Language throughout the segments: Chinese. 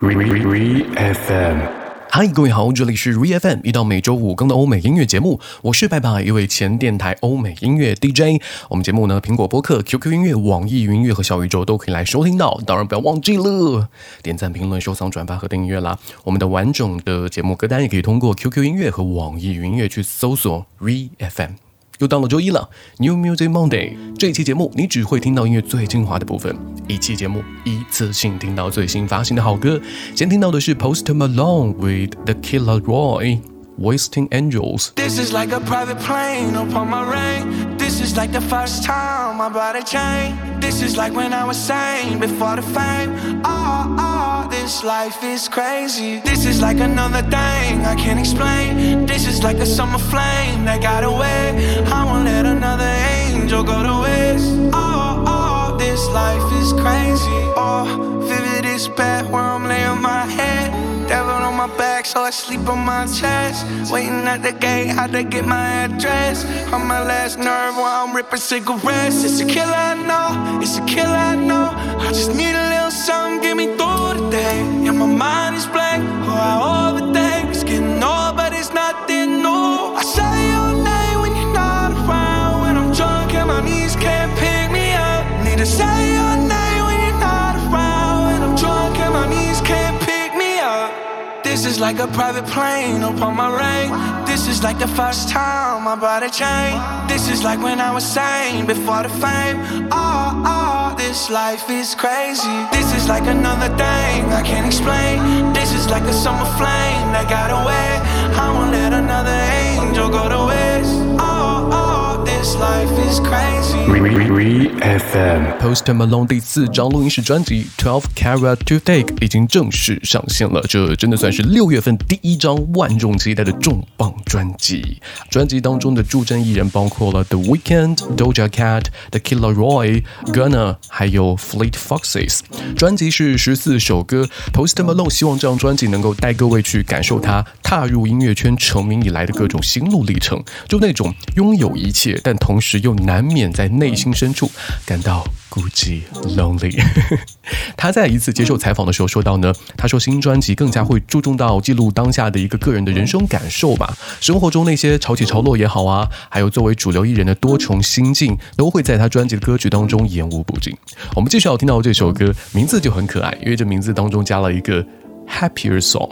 Re FM，嗨，各位好，这里是 Re FM，一档每周五更的欧美音乐节目，我是拜拜，一位前电台欧美音乐 DJ。我们节目呢，苹果播客、QQ 音乐、网易云音乐和小宇宙都可以来收听到，当然不要忘记了点赞、评论、收藏、转发和订阅啦。我们的完整的节目歌单也可以通过 QQ 音乐和网易云音乐去搜索 Re FM。又到了周一了，New Music Monday。这一期节目你只会听到音乐最精华的部分，一期节目一次性听到最新发行的好歌。先听到的是 Post Malone with The Killer Roy。Wasting Angels. This is like the first time I bought a chain. This is like when I was sane before the fame. Oh, oh, this life is crazy. This is like another thing I can't explain. This is like a summer flame that got away. I won't let another angel go to waste. Oh, oh, this life is crazy. Oh, vivid is bad where I'm laying my head. Devil on my back, so I sleep on my chest. Waiting at the gate, had to get my address. On my last nerve while I'm ripping cigarettes. It's a killer, like a private plane upon my rain. This is like the first time I bought a chain. This is like when I was sane before the fame. Oh, oh, this life is crazy. This is like another thing I can't explain. This is like a summer flame that got away. I won't let another angel go to FM，Post Malone 第四张录音室专辑《Twelve Carat to Take》已经正式上线了，这真的算是六月份第一张万众期待的重磅专辑。专辑当中的助阵艺人包括了 The Weeknd、Doja Cat、The Killer Roy、Gunna，还有 Fleet Foxes。专辑是十四首歌，Post Malone 希望这张专辑能够带各位去感受他踏入音乐圈成名以来的各种心路历程，就那种拥有一切，但同时又难免在内心深处感到孤寂 lonely。他在一次接受采访的时候说到呢，他说新专辑更加会注重到记录当下的一个个人的人生感受吧，生活中那些潮起潮落也好啊，还有作为主流艺人的多重心境，都会在他专辑的歌曲当中演无不尽。我们继续要听到这首歌，名字就很可爱，因为这名字当中加了一个 happier song。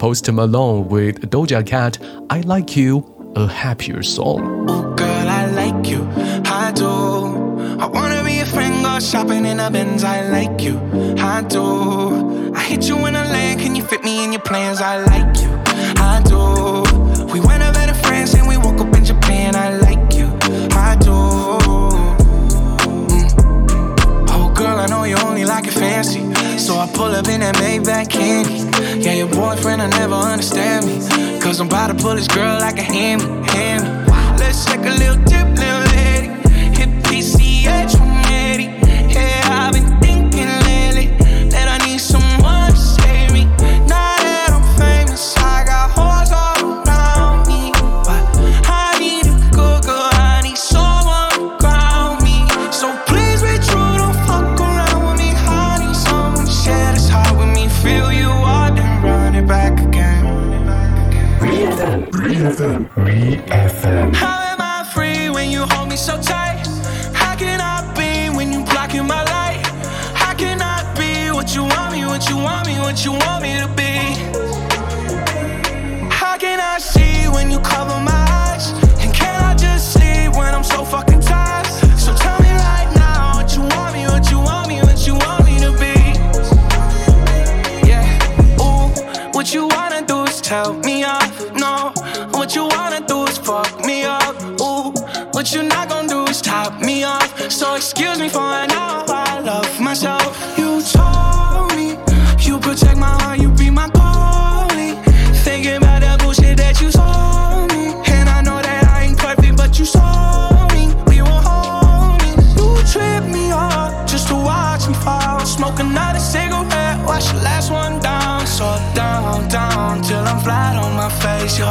Post Malone with Doja Cat, I Like You, a happier song. I do. I wanna be a friend, go shopping in a Benz. I like you. I do. I hit you in a land, can you fit me in your plans? I like you. I do. We went over to France and we woke up in Japan. I like you. I do. Mm. Oh, girl, I know you only like it fancy. So I pull up in that Maybach candy. Yeah, your boyfriend will never understand me. Cause I'm about to pull this girl like a hammy, hammy. Let's take a little dip,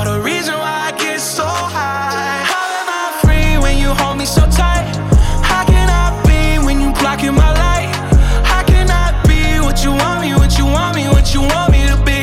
The reason why I get so high. How am I free when you hold me so tight? How can I be when you blocking my light? How can I be what you want me, what you want me, what you want me to be?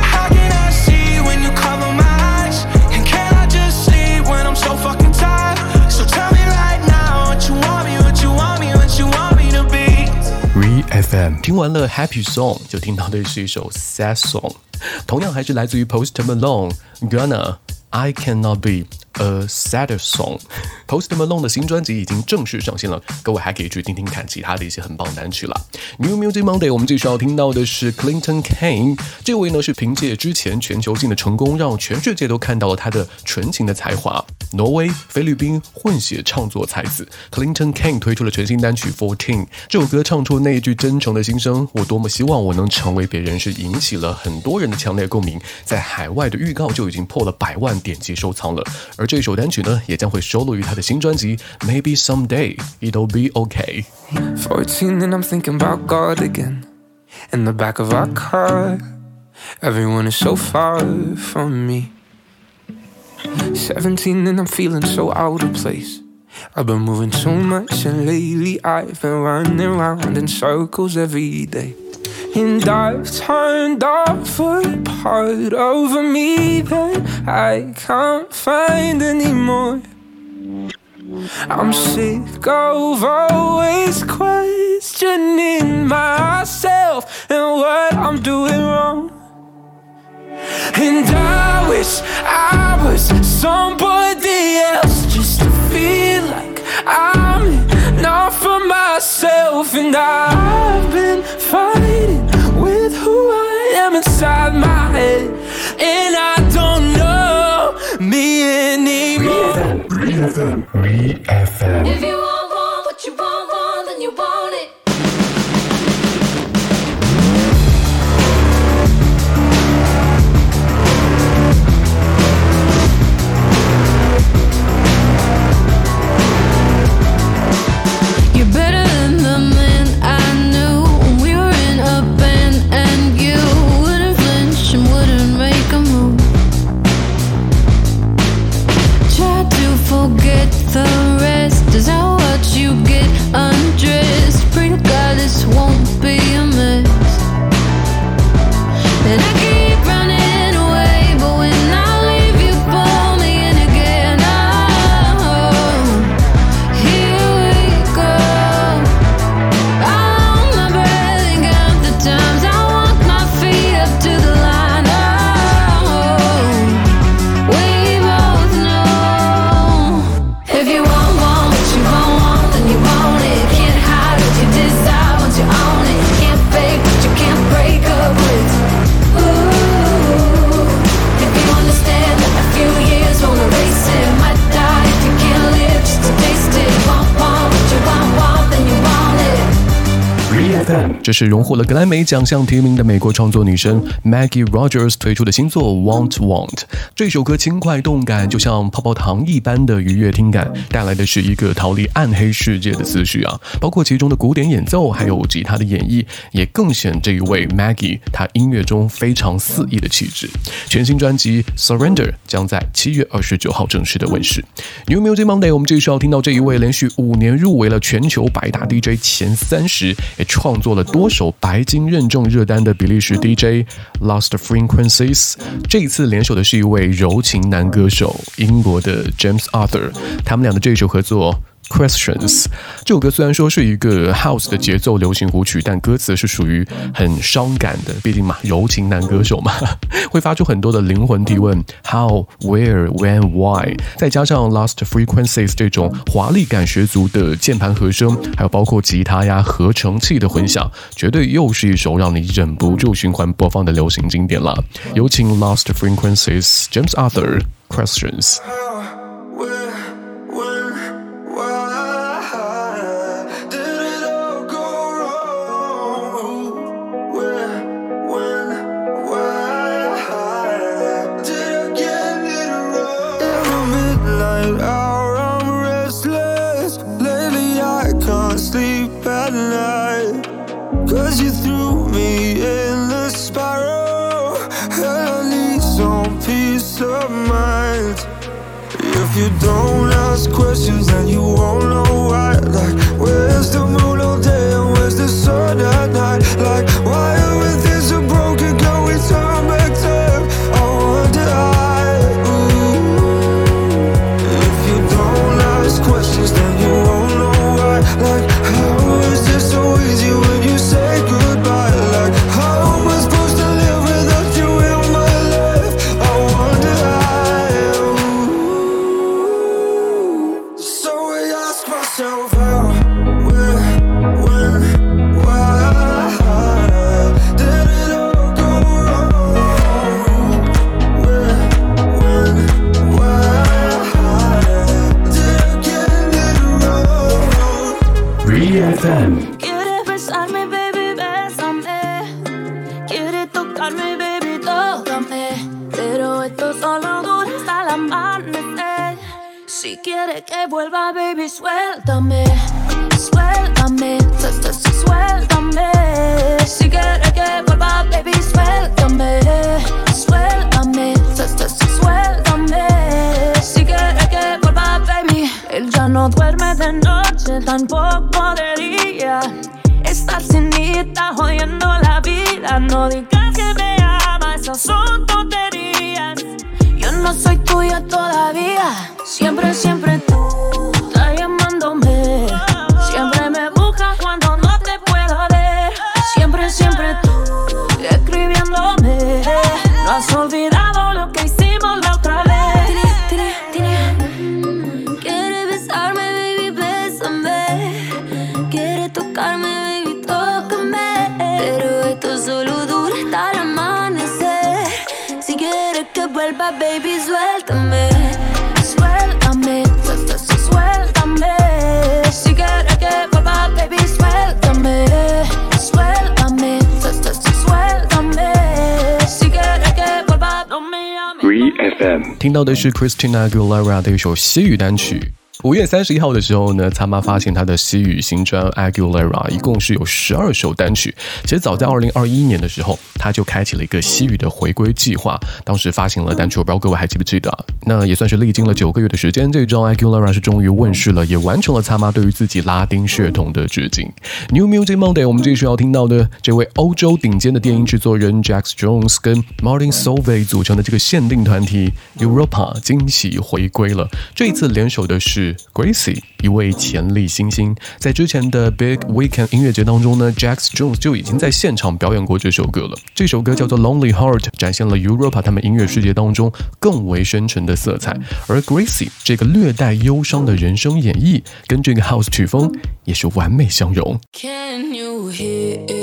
How can I see when you cover my eyes? And can I just sleep when I'm so fucking tired? So tell me right now what you want me, what you want me, what you want me to be. Re FM 听完了 Happy Song，就听到的是一首 Sad Song。同样还是来自于 Post Malone，Gonna I Cannot Be。 A sad song。Post Malone 的新专辑已经正式上线了，各位还可以去听听看其他的一些很棒单曲了。New Music Monday，我们继续要听到的是 Clinton Kane。这位呢是凭借之前全球性的成功，让全世界都看到了他的纯情的才华。挪威、菲律宾混血唱作才子 Clinton Kane 推出了全新单曲 Fourteen。这首歌唱出那一句真诚的心声：“我多么希望我能成为别人”，是引起了很多人的强烈共鸣。在海外的预告就已经破了百万点击收藏了，而这首单曲呢，也将会收录于他的新专辑《Maybe Someday It'll Be Okay》。Fourteen and I'm thinking about God again. In the back of our car, everyone is so far from me. Seventeen and I'm feeling so out of place. I've been moving too much and lately I've been running around in circles every day. And I've turned off a part of me that I can't find anymore. I'm sick of always questioning myself and what I'm doing wrong. And I wish I was somebody else just to feel like I'm not for myself. And I've been fighting with who I am inside my head. And I don't know me anymore. ReFM, ReFM. If you 这是荣获了格莱美奖项提名的美国创作女生 Maggie Rogers 推出的新作《Want Want》。这首歌轻快动感，就像泡泡糖一般的愉悦听感，带来的是一个逃离暗黑世界的思绪啊！包括其中的古典演奏，还有吉他的演绎，也更显这一位 Maggie 她音乐中非常肆意的气质。全新专辑《Surrender》将在七月二十九号正式的问世。New Music Monday，我们继续要听到这一位连续五年入围了全球百大 DJ 前三十，也创做了多首白金认证热单的比利时 DJ Lost Frequencies。这一次联手的是一位柔情男歌手，英国的 James Arthur。他们俩的这一首合作。Questions 这首歌虽然说是一个 House 的节奏流行舞曲，但歌词是属于很伤感的，毕竟嘛，柔情男歌手嘛，会发出很多的灵魂提问：How、Where、When、Why，再加上 Lost Frequencies 这种华丽感十足的键盘和声，还有包括吉他呀、合成器的混响，绝对又是一首让你忍不住循环播放的流行经典了。有请 Lost Frequencies James Arthur Questions。Don't ask questions, then you won't know vuelva, baby, suéltame. Suéltame, su- su- su- suéltame. Si quieres que vuelva, baby, suéltame. Suéltame, su- su- su- suéltame. Si quieres que vuelva, baby. Él ya no duerme de noche, tampoco de día. Estar sin mí está jodiendo la vida. No digas que me amas, esas son tonterías. Yo no soy tuya todavía. Siempre, siempre tú estás llamándome. Siempre me buscas cuando no te puedo ver. Siempre, siempre tú escribiéndome. No has olvidado lo que hicimos la otra vez. Quiere besarme, baby, bésame. Quiere tocarme, baby, tócame. Pero esto solo dura hasta el amanecer. Si quieres que vuelva, baby. Suéltame, 听到的是 Christina Aguilera 的一首西语单曲。五月三十一号的时候呢，擦妈发现她的西语新专 Aguilera 一共是有十二首单曲。其实早在二零二一年的时候，他就开启了一个西语的回归计划，当时发行了单曲，我不知道各位还记不记得啊？那也算是历经了九个月的时间，这张 Aguilera 是终于问世了，也完成了擦妈对于自己拉丁血统的致敬。New Music Monday，我们继续要听到的这位欧洲顶尖的电音制作人 Jax Jones 跟 Martin Solveig 组成的这个限定团体 Europa 惊喜回归了。这一次联手的是 Gracie，一位潜力新星。在之前的 Big Weekend 音乐节当中呢，Jax Jones 就已经在现场表演过这首歌了。这首歌叫做 Lonely Heart，展现了 Europa 他们音乐世界当中更为深沉的色彩。而 Gracie 这个略带忧伤的人生演绎，跟这个 House 曲风也是完美相融。Can you hear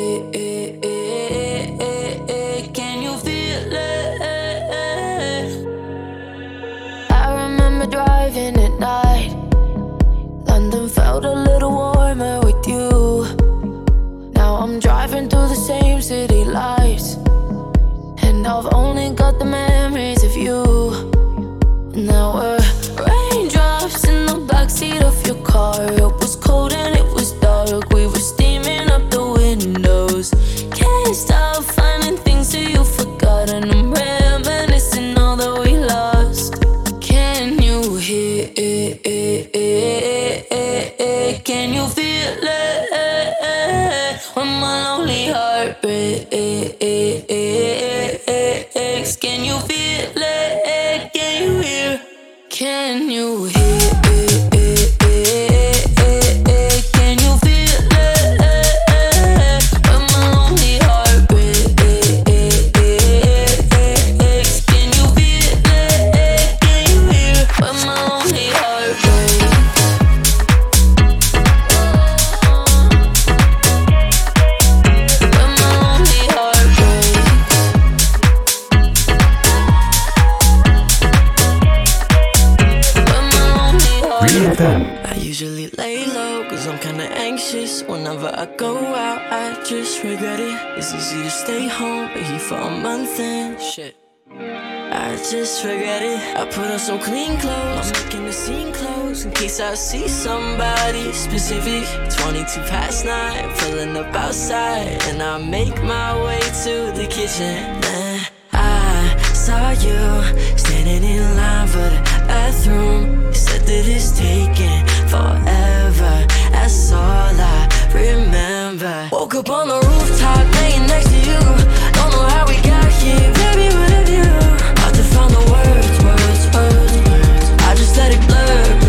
easy to stay home, but here for a month and shit. I just regret it. I put on some clean clothes, I'm making the scene close in case I see somebody specific. 22 past nine, pulling up outside, and I make my way to the kitchen. Then I saw you standing in line for the bathroom. You said that it's taking forever. That's all I remember. Woke up on the rooftop, laying next to you. Don't know how we got here, baby, with you. Hard to find the words, words, words, words. I just let it blur,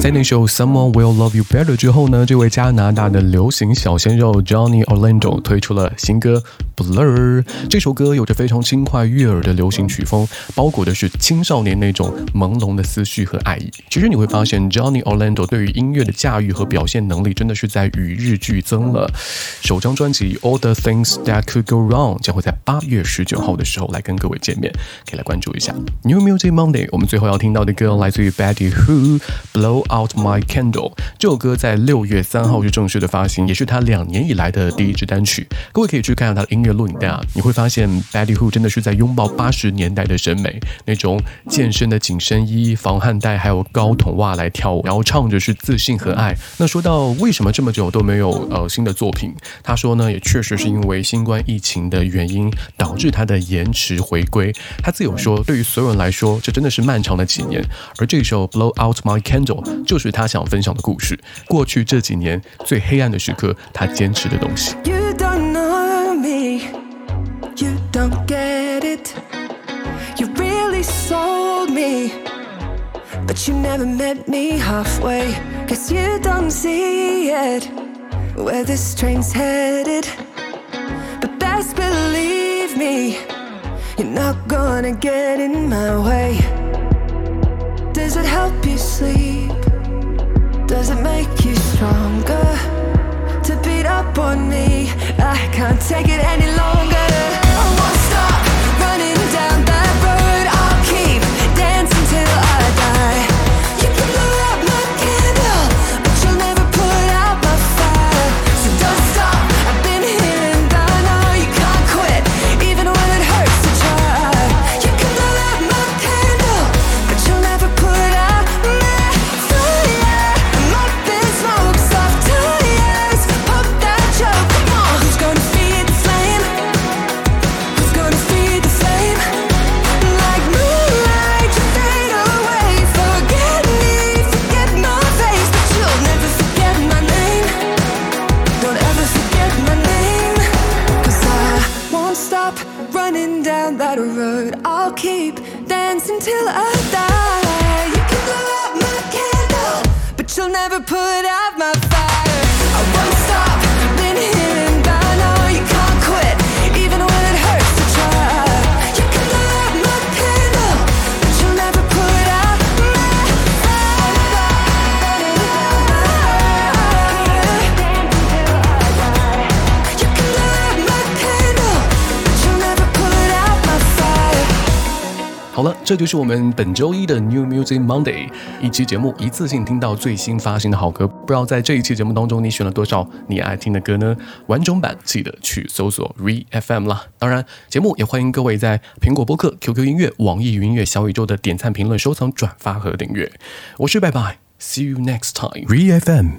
在那首《Someone Will Love You Better》之后呢，这位加拿大的流行小鲜肉 Johnny Orlando 推出了新歌《Blur》。这首歌有着非常轻快悦耳的流行曲风，包裹的是青少年那种朦胧的思绪和爱意。其实你会发现，Johnny Orlando 对于音乐的驾驭和表现能力真的是在与日俱增了。首张专辑《All the Things That Could Go Wrong》将会在八月十九号的时候来跟各位见面，可以来关注一下。New Music Monday，我们最后要听到的歌来自于 Betty Who，《Blow Out My Candle》。这首歌在六月三号是正式的发行，也是他两年以来的第一支单曲。各位可以去看下他的音乐录影带啊，你会发现 b a d d y Who 真的是在拥抱八十年代的审美，那种健身的紧身衣、防汗带，还有高筒袜来跳舞，然后唱着是自信和爱。那说到为什么这么久都没有呃新的作品，他说呢，也确实是因为新冠疫情的原因，导致他的延迟回归。他自有说，对于所有人来说，这真的是漫长的几年。而这首《Blow Out My Candle》就是他想分享的故事。过去这几年最黑暗的时刻，他坚持的东西。You don't know me, you don't get it. You really sold me, but you never met me halfway. Cause you don't see it, where this train's headed. But best believe me, you're not gonna get in my way. Does it help you sleep? Does it make you stronger? 这就是我们本周一的 New Music Monday 一期节目，一次性听到最新发行的好歌。不知道在这一期节目当中，你选了多少你爱听的歌呢？完整版记得去搜索 Re FM 啦。当然，节目也欢迎各位在苹果播客、QQ 音乐、网易云音乐、小宇宙的点赞、评论、收藏、转发和订阅。我是拜拜，See you next time。Re FM